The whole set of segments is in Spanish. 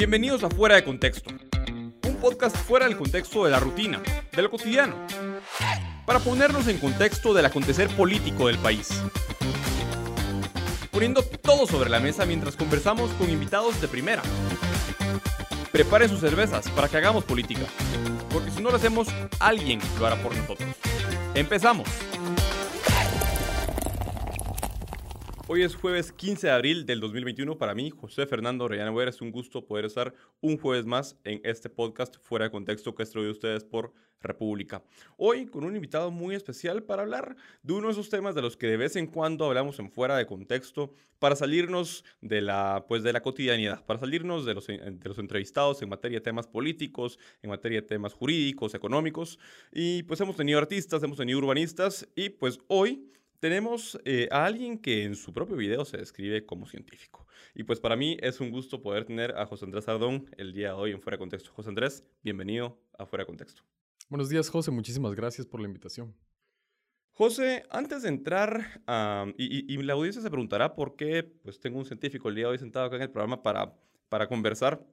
Bienvenidos a Fuera de Contexto, un podcast fuera del contexto de la rutina, de lo cotidiano, para ponernos en contexto del acontecer político del país. Poniendo todo sobre la mesa mientras conversamos con invitados de primera. Preparen sus cervezas para que hagamos política, porque si no lo hacemos, alguien lo hará por nosotros. Empezamos. Hoy es jueves 15 de abril del 2021. Para mí, José Fernando Orellana Huera, es un gusto poder estar un jueves más en este podcast fuera de contexto que es ustedes por República. Hoy con un invitado muy especial para hablar de uno de esos temas de los que de vez en cuando hablamos en fuera de contexto para salirnos de la, pues, de la cotidianidad, para salirnos de los, de los entrevistados en materia de temas políticos, en materia de temas jurídicos, económicos. Y pues hemos tenido artistas, hemos tenido urbanistas y pues hoy tenemos eh, a alguien que en su propio video se describe como científico. Y pues para mí es un gusto poder tener a José Andrés Ardón el día de hoy en Fuera de Contexto. José Andrés, bienvenido a Fuera de Contexto. Buenos días, José. Muchísimas gracias por la invitación. José, antes de entrar, y, la audiencia se preguntará por qué pues tengo un científico el día de hoy sentado acá en el programa para, para conversar.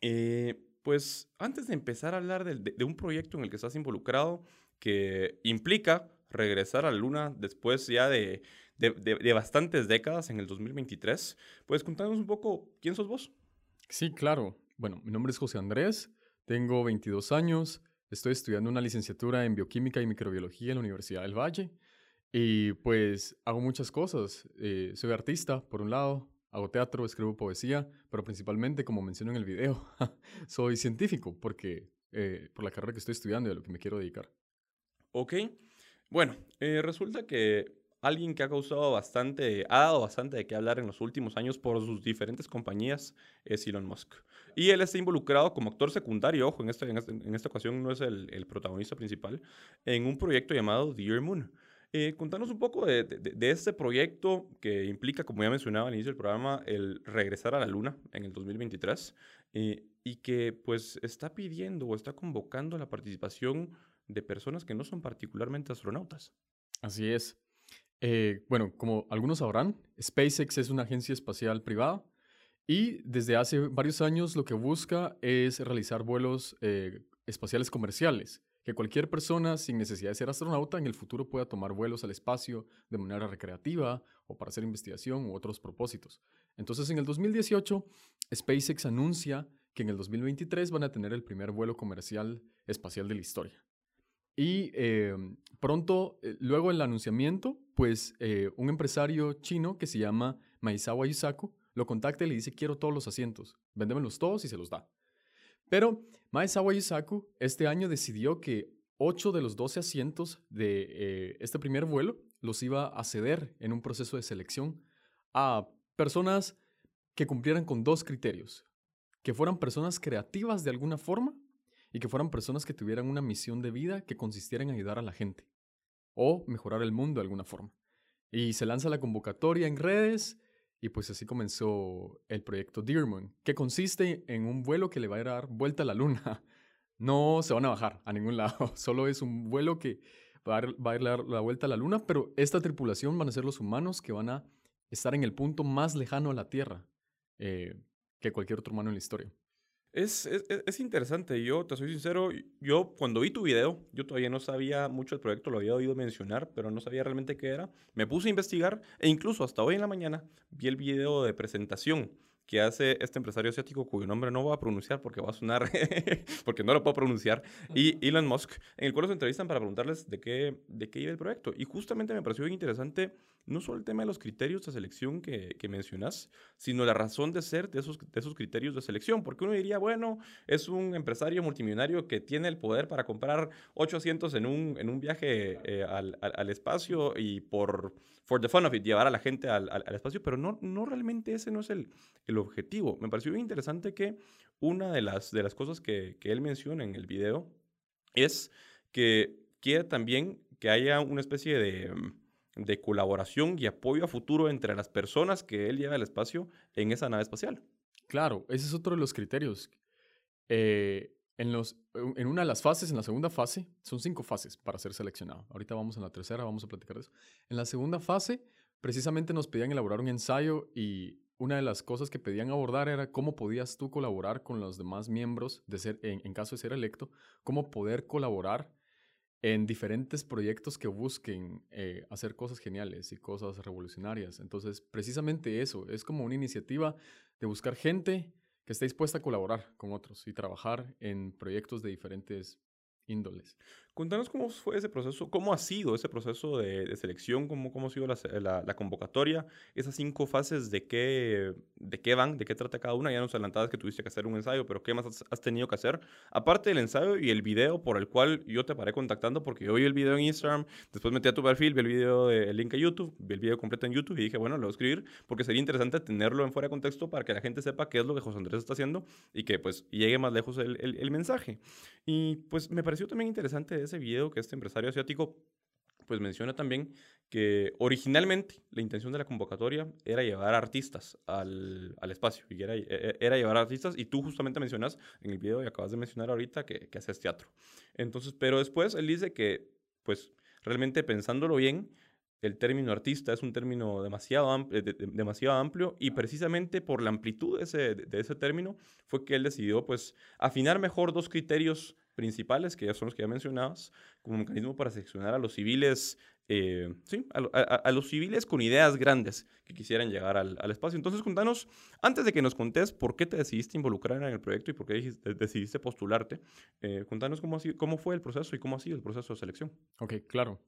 Eh, pues antes de empezar a hablar de, de un proyecto en el que estás involucrado que implica regresar a la Luna después ya de, de, bastantes décadas en el 2023. Puedes contarnos un poco quién sos vos. Sí, claro. Bueno, mi nombre es José Andrés, tengo 22 años, estoy estudiando una licenciatura en bioquímica y microbiología en la Universidad del Valle y pues hago muchas cosas. Eh, soy artista, por un lado, hago teatro, escribo poesía, pero principalmente, como menciono en el video, soy científico porque eh, por la carrera que estoy estudiando y a lo que me quiero dedicar. Ok. Bueno, eh, resulta que alguien que ha causado bastante, ha dado bastante de qué hablar en los últimos años por sus diferentes compañías es Elon Musk. Y él está involucrado como actor secundario, ojo, en, este, en, esta ocasión no es el, protagonista principal, en un proyecto llamado Dear Moon. Eh, contanos un poco de, de, este proyecto que implica, como ya mencionaba al inicio del programa, el regresar a la Luna en el 2023 eh, y que pues está pidiendo o está convocando la participación de personas que no son particularmente astronautas. Así es. Eh, bueno, como algunos sabrán, SpaceX es una agencia espacial privada y desde hace varios años lo que busca es realizar vuelos eh, espaciales comerciales, que cualquier persona sin necesidad de ser astronauta en el futuro pueda tomar vuelos al espacio de manera recreativa o para hacer investigación u otros propósitos. Entonces, en el 2018, SpaceX anuncia que en el 2023 van a tener el primer vuelo comercial espacial de la historia. Y em, pronto, eh, luego del anunciamiento, pues eh, un empresario chino que se llama Maizawa Yusaku lo contacta y le dice, quiero todos los asientos, véndemelos todos y se los da. Pero Maizawa Yusaku este año decidió que 8 de los 12 asientos de eh, este primer vuelo los iba a ceder en un proceso de selección a personas que cumplieran con dos criterios, que fueran personas creativas de alguna forma y que fueran personas que tuvieran una misión de vida que consistiera en ayudar a la gente o mejorar el mundo de alguna forma. Y se lanza la convocatoria en redes y pues así comenzó el proyecto Dearmoon, que consiste en un vuelo que le va a dar vuelta a la luna. No se van a bajar a ningún lado, solo es un vuelo que va a, dar la vuelta a la luna, pero esta tripulación van a ser los humanos que van a estar en el punto más lejano a la Tierra eh, que cualquier otro humano en la historia. Es, es, es, interesante, yo te soy sincero, yo cuando vi tu video, yo todavía no sabía mucho del proyecto, lo había oído mencionar, pero no sabía realmente qué era. Me puse a investigar e incluso hasta hoy en la mañana vi el video de presentación que hace este empresario asiático cuyo nombre no voy a pronunciar porque va a sonar, porque no lo puedo pronunciar, y Elon Musk, en el cual los entrevistan para preguntarles de qué, de qué iba el proyecto. Y justamente me pareció bien interesante no solo el tema de los criterios de selección que, que mencionas, sino la razón de ser de esos, de esos criterios de selección. Porque uno diría, bueno, es un empresario multimillonario que tiene el poder para comprar ocho asientos en un, en un viaje eh, al, al, al espacio y por for the fun of it, llevar a la gente al, al, espacio, pero no, no realmente ese no es el, el, objetivo. Me pareció bien interesante que una de las, de las cosas que, que él menciona en el video es que quiere también que haya una especie de, de colaboración y apoyo a futuro entre las personas que él lleva al espacio en esa nave espacial. Claro, ese es otro de los criterios. Eh, en, los, en una de las fases, en la segunda fase, son cinco fases para ser seleccionado. Ahorita vamos a la tercera, vamos a platicar de eso. En la segunda fase, precisamente nos pedían elaborar un ensayo y una de las cosas que pedían abordar era cómo podías tú colaborar con los demás miembros, de ser, en, caso de ser electo, cómo poder colaborar en diferentes proyectos que busquen eh, hacer cosas geniales y cosas revolucionarias. Entonces, precisamente eso, es como una iniciativa de buscar gente que esté dispuesta a colaborar con otros y trabajar en proyectos de diferentes índoles. Contanos cómo fue ese proceso, cómo ha sido ese proceso de, selección, cómo, cómo ha sido la, la, convocatoria, esas cinco fases, de qué, de qué van, de qué trata cada una. Ya nos adelantabas que tuviste que hacer un ensayo, pero ¿qué más has, tenido que hacer? Aparte del ensayo y el video por el cual yo te paré contactando, porque yo vi el video en Instagram, después metí a tu perfil, vi el video, de, el link a YouTube, vi el video completo en YouTube y dije, bueno, lo voy a escribir porque sería interesante tenerlo en fuera de contexto para que la gente sepa qué es lo que José Andrés está haciendo y que pues llegue más lejos el, el, el mensaje. Y pues me pareció también interesante ese video que este empresario asiático pues menciona también que originalmente la intención de la convocatoria era llevar artistas al, al espacio, y era, e, e, era, llevar artistas, y tú justamente mencionas en el video y acabas de mencionar ahorita que, que haces teatro. Entonces, pero después él dice que, pues, realmente pensándolo bien, el término artista es un término demasiado, amplio, demasiado amplio y precisamente por la amplitud de ese, de ese término fue que él decidió pues afinar mejor dos criterios principales, que ya son los que ya mencionabas, como mecanismo para seleccionar a los civiles, eh, sí, a, los civiles con ideas grandes que quisieran llegar al, al, espacio. Entonces, contanos, antes de que nos contés por qué te decidiste involucrar en el proyecto y por qué decidiste postularte, eh, contanos cómo, cómo fue el proceso y cómo ha sido el proceso de selección. Ok, claro.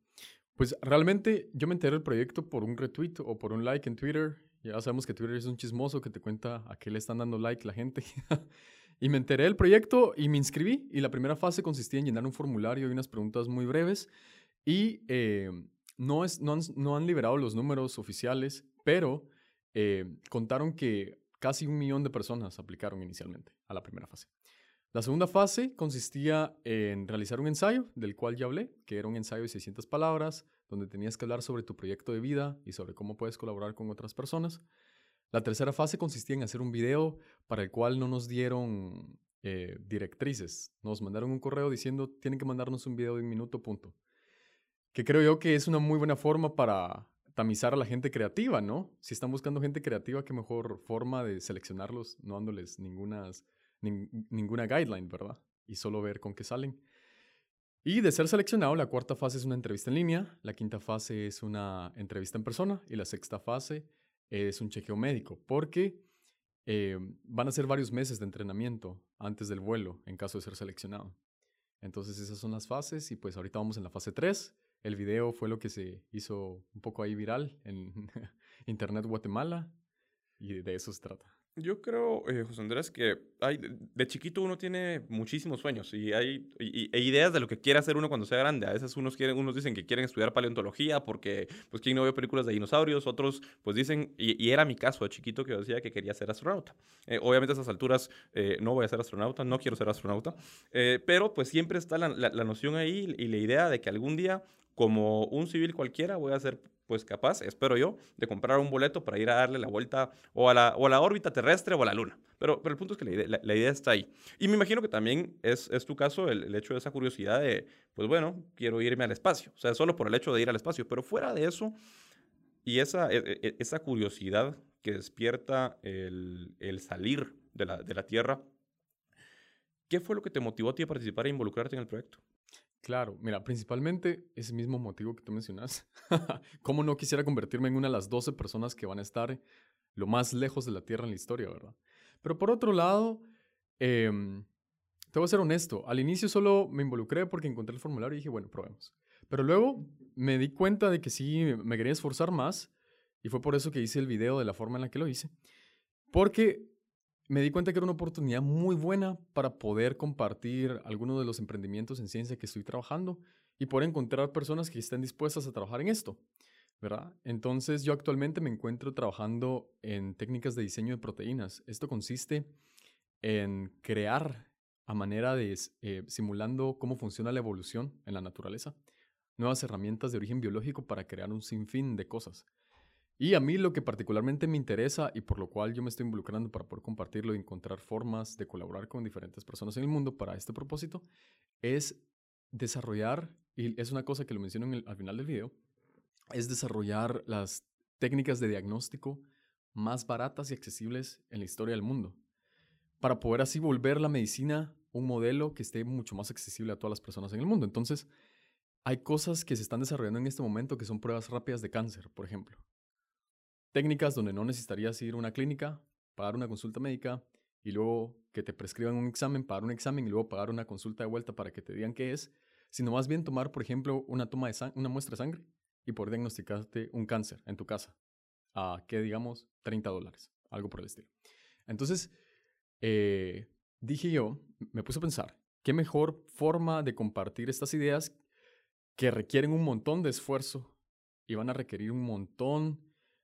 Pues realmente yo me enteré del proyecto por un retweet o por un like en Twitter. Ya sabemos que Twitter es un chismoso que te cuenta a qué le están dando like la gente. y me enteré del proyecto y me inscribí. Y la primera fase consistía en llenar un formulario y unas preguntas muy breves. Y eh, no, es, no, han, no, han, liberado los números oficiales, pero eh, contaron que casi un millón de personas aplicaron inicialmente a la primera fase. La segunda fase consistía en realizar un ensayo, del cual ya hablé, que era un ensayo de 600 palabras, donde tenías que hablar sobre tu proyecto de vida y sobre cómo puedes colaborar con otras personas. La tercera fase consistía en hacer un video para el cual no nos dieron eh, directrices. Nos mandaron un correo diciendo, tienen que mandarnos un video de un minuto, punto. Que creo yo que es una muy buena forma para tamizar a la gente creativa, ¿no? Si están buscando gente creativa, qué mejor forma de seleccionarlos, no dándoles ningunas ninguna guideline, ¿verdad? Y solo ver con qué salen. Y de ser seleccionado, la cuarta fase es una entrevista en línea, la quinta fase es una entrevista en persona y la sexta fase es un chequeo médico, porque eh, van a ser varios meses de entrenamiento antes del vuelo en caso de ser seleccionado. Entonces esas son las fases y pues ahorita vamos en la fase 3. El video fue lo que se hizo un poco ahí viral en Internet Guatemala y de eso se trata. Yo creo, eh, José Andrés, que de chiquito uno tiene muchísimos sueños y hay e ideas de lo que quiere hacer uno cuando sea grande. A veces unos, quieren, unos dicen que quieren estudiar paleontología porque, pues, ¿quién no ve películas de dinosaurios? Otros, pues, dicen, y, era mi caso de chiquito que decía que quería ser astronauta. Eh, obviamente a esas alturas eh, no voy a ser astronauta, no quiero ser astronauta, pero pues siempre está la, la, la noción ahí y la idea de que algún día, como un civil cualquiera, voy a ser pues capaz, espero yo, de comprar un boleto para ir a darle la vuelta o a la, o a la órbita terrestre o a la luna. Pero, pero el punto es que la idea, la, idea, está ahí. Y me imagino que también es, es tu caso el, el, hecho de esa curiosidad de, pues bueno, quiero irme al espacio. O sea, solo por el hecho de ir al espacio. Pero fuera de eso, y esa, e, e, esa curiosidad que despierta el, el salir de la, de la Tierra, ¿qué fue lo que te motivó a ti a participar e involucrarte en el proyecto? Claro, mira, principalmente ese mismo motivo que tú mencionas. ¿Cómo no quisiera convertirme en una de las 12 personas que van a estar lo más lejos de la Tierra en la historia, verdad? Pero por otro lado, em, te voy a ser honesto, al inicio solo me involucré porque encontré el formulario y dije, bueno, probemos. Pero luego me di cuenta de que sí, me quería esforzar más y fue por eso que hice el video de la forma en la que lo hice. Porque me di cuenta que era una oportunidad muy buena para poder compartir algunos de los emprendimientos en ciencia que estoy trabajando y poder encontrar personas que estén dispuestas a trabajar en esto, ¿verdad? Entonces yo actualmente me encuentro trabajando en técnicas de diseño de proteínas. Esto consiste en crear a manera de eh, simulando cómo funciona la evolución en la naturaleza, nuevas herramientas de origen biológico para crear un sinfín de cosas. Y a mí lo que particularmente me interesa y por lo cual yo me estoy involucrando para poder compartirlo y encontrar formas de colaborar con diferentes personas en el mundo para este propósito es desarrollar, y es una cosa que lo menciono al final del video, es desarrollar las técnicas de diagnóstico más baratas y accesibles en la historia del mundo, para poder así volver la medicina un modelo que esté mucho más accesible a todas las personas en el mundo. Entonces, hay cosas que se están desarrollando en este momento que son pruebas rápidas de cáncer, por ejemplo. Técnicas donde no necesitarías ir a una clínica, pagar una consulta médica y luego que te prescriban un examen, pagar un examen y luego pagar una consulta de vuelta para que te digan qué es, sino más bien tomar, por ejemplo, una, toma de una muestra de sangre y poder diagnosticarte un cáncer en tu casa a, que digamos, 30 dólares, algo por el estilo. Entonces, eh, dije yo, me puse a pensar, ¿qué mejor forma de compartir estas ideas que requieren un montón de esfuerzo y van a requerir un montón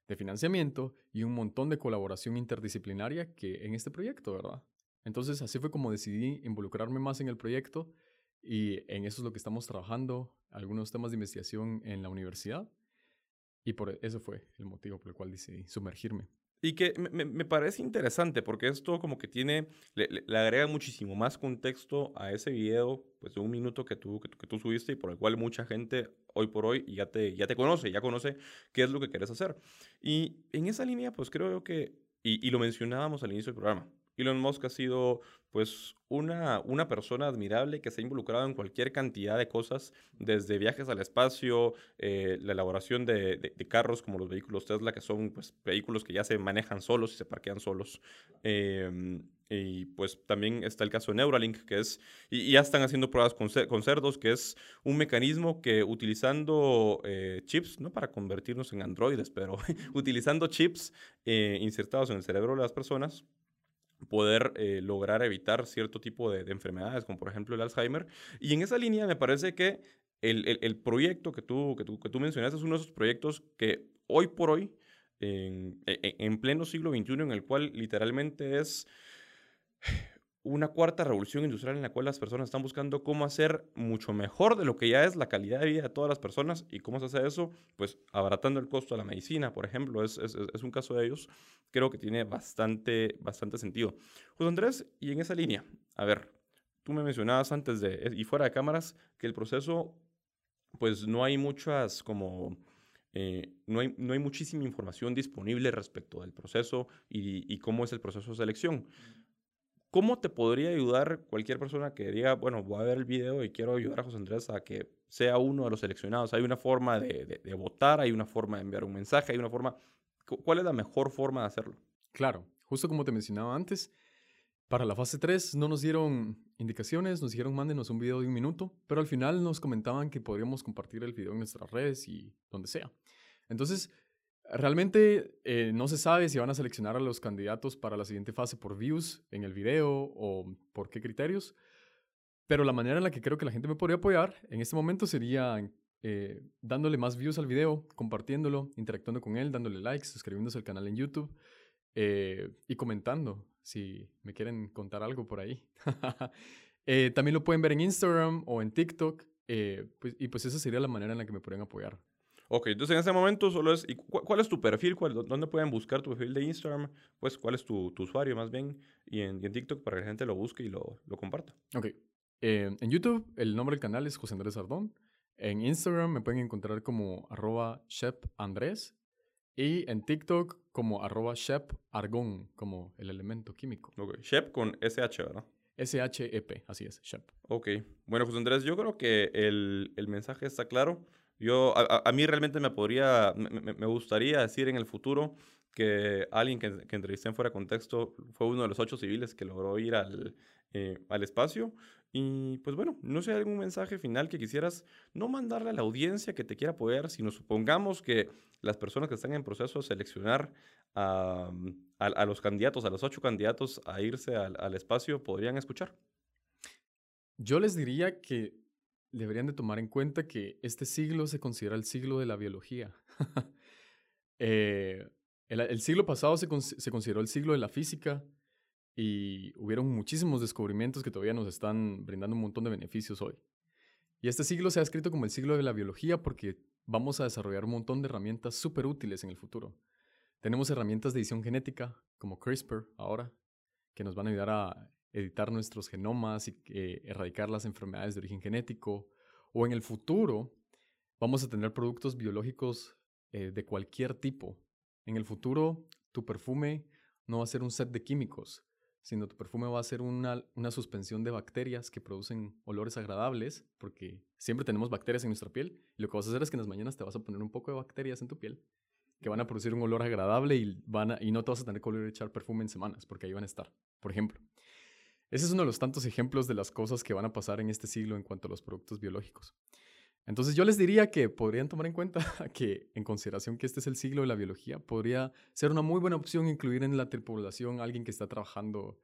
de financiamiento y un montón de colaboración interdisciplinaria que en este proyecto, ¿verdad? Entonces así fue como decidí involucrarme más en el proyecto y en eso es lo que estamos trabajando, algunos temas de investigación en la universidad y por eso fue el motivo por el cual decidí sumergirme. Y que me, me, parece interesante porque esto como que tiene, le, le, agrega muchísimo más contexto a ese video, pues de un minuto que tú, que, que, tú subiste y por el cual mucha gente hoy por hoy ya te, ya te conoce, ya conoce qué es lo que quieres hacer. Y en esa línea, pues creo que, y, y lo mencionábamos al inicio del programa, Elon Musk ha sido pues una, una persona admirable que se ha involucrado en cualquier cantidad de cosas, desde viajes al espacio, eh, la elaboración de, de, carros como los vehículos Tesla, que son pues, vehículos que ya se manejan solos y se parquean solos. Eh, y pues también está el caso de Neuralink, que es, y, ya están haciendo pruebas con, con, cerdos, que es un mecanismo que utilizando eh, chips, no para convertirnos en androides, pero utilizando chips eh, insertados en el cerebro de las personas, poder eh, lograr evitar cierto tipo de, de, enfermedades, como por ejemplo el Alzheimer. Y en esa línea me parece que el, el, proyecto que tú, que, tú, que tú mencionaste es uno de esos proyectos que hoy por hoy, en, en, en pleno siglo XXI, en el cual literalmente es una cuarta revolución industrial en la cual las personas están buscando cómo hacer mucho mejor de lo que ya es la calidad de vida de todas las personas y cómo se hace eso, pues abaratando el costo de la medicina, por ejemplo, es, un caso de ellos, creo que tiene bastante, bastante sentido. José Andrés, y en esa línea, a ver, tú me mencionabas antes de, y fuera de cámaras, que el proceso, pues no hay muchas como... Eh, no, hay, no hay muchísima información disponible respecto del proceso y cómo es el proceso de selección. ¿Cómo te podría ayudar cualquier persona que diga, bueno, voy a ver el video y quiero ayudar a José Andrés a que sea uno de los seleccionados? Hay una forma de, de, de, votar, hay una forma de enviar un mensaje, hay una forma... ¿Cuál es la mejor forma de hacerlo? Claro, justo como te mencionaba antes, para la fase 3 no nos dieron indicaciones, nos dijeron mándenos un video de un minuto, pero al final nos comentaban que podríamos compartir el video en nuestras redes y donde sea. Entonces, Realmente eh, no se sabe si van a seleccionar a los candidatos para la siguiente fase por views en el video o por qué criterios, pero la manera en la que creo que la gente me podría apoyar en este momento sería eh, dándole más views al video, compartiéndolo, interactuando con él, dándole likes, suscribiéndose al canal en YouTube eh, y comentando si me quieren contar algo por ahí. También lo pueden ver en Instagram o en TikTok pues, y pues esa sería la manera en la que me podrían apoyar. Ok, entonces en ese momento solo es, ¿y cu ¿cuál es tu perfil? ¿Cuál, ¿Dónde pueden buscar tu perfil de Instagram? Pues, ¿cuál es tu, tu usuario más bien? Y en, y en, TikTok para que la gente lo busque y lo, lo comparta. Ok. Eh, en YouTube, el nombre del canal es José Andrés Ardón. En Instagram me pueden encontrar como arroba Andrés. Y en TikTok como arroba Shep Argón, como el elemento químico. Ok, Shep con SH, ¿verdad? S-H-E-P, así es, Shep. Ok. Bueno, José Andrés, yo creo que el, el mensaje está claro. Yo, a, a, mí realmente me podría, me, me, gustaría decir en el futuro que alguien que, entrevisté en fuera contexto fue uno de los ocho civiles que logró ir al, eh, al espacio. Y pues bueno, no sé, algún mensaje final que quisieras no mandarle a la audiencia que te quiera apoyar, sino supongamos que las personas que están en proceso de seleccionar a, a, a los candidatos, a los ocho candidatos a irse al, al espacio, podrían escuchar. Yo les diría que deberían de tomar en cuenta que este siglo se considera el siglo de la biología. eh, el, siglo pasado se, se, consideró el siglo de la física y hubieron muchísimos descubrimientos que todavía nos están brindando un montón de beneficios hoy. Y este siglo se ha escrito como el siglo de la biología porque vamos a desarrollar un montón de herramientas súper útiles en el futuro. Tenemos herramientas de edición genética como CRISPR ahora, que nos van a ayudar a editar nuestros genomas y eh, erradicar las enfermedades de origen genético. O en el futuro vamos a tener productos biológicos eh, de cualquier tipo. En el futuro tu perfume no va a ser un set de químicos, sino tu perfume va a ser una, una suspensión de bacterias que producen olores agradables, porque siempre tenemos bacterias en nuestra piel, y lo que vas a hacer es que en las mañanas te vas a poner un poco de bacterias en tu piel, que van a producir un olor agradable y, van y no te vas a tener que volver a echar perfume en semanas, porque ahí van a estar, por ejemplo. Ese es uno de los tantos ejemplos de las cosas que van a pasar en este siglo en cuanto a los productos biológicos. Entonces yo les diría que podrían tomar en cuenta que en consideración que este es el siglo de la biología, podría ser una muy buena opción incluir en la tripulación a alguien que está trabajando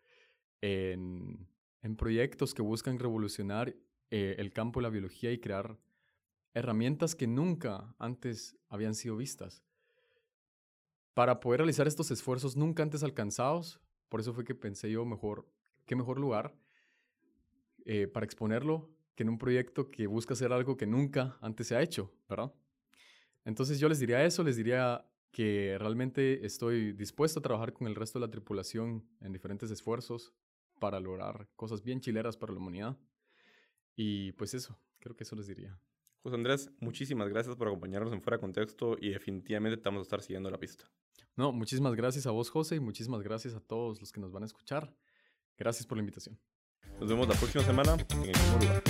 en, proyectos que buscan revolucionar eh, el campo de la biología y crear herramientas que nunca antes habían sido vistas. Para poder realizar estos esfuerzos nunca antes alcanzados, por eso fue que pensé yo mejor, qué mejor lugar eh, para exponerlo en un proyecto que busca hacer algo que nunca antes se ha hecho, ¿verdad? Entonces yo les diría eso, les diría que realmente estoy dispuesto a trabajar con el resto de la tripulación en diferentes esfuerzos para lograr cosas bien chileras para la humanidad. Y pues eso, creo que eso les diría. José Andrés, muchísimas gracias por acompañarnos en Fuera Contexto y definitivamente te vamos a estar siguiendo la pista. No, muchísimas gracias a vos, José, y muchísimas gracias a todos los que nos van a escuchar. Gracias por la invitación. Nos vemos la próxima semana en el mismo lugar.